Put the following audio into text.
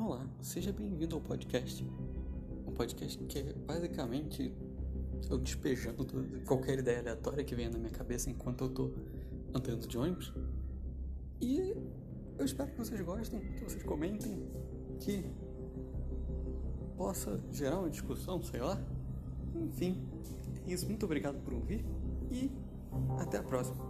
Olá, seja bem-vindo ao podcast. Um podcast que é basicamente eu despejando qualquer ideia aleatória que venha na minha cabeça enquanto eu tô andando de ônibus. E eu espero que vocês gostem, que vocês comentem, que possa gerar uma discussão, sei lá. Enfim, é isso. Muito obrigado por ouvir e até a próxima.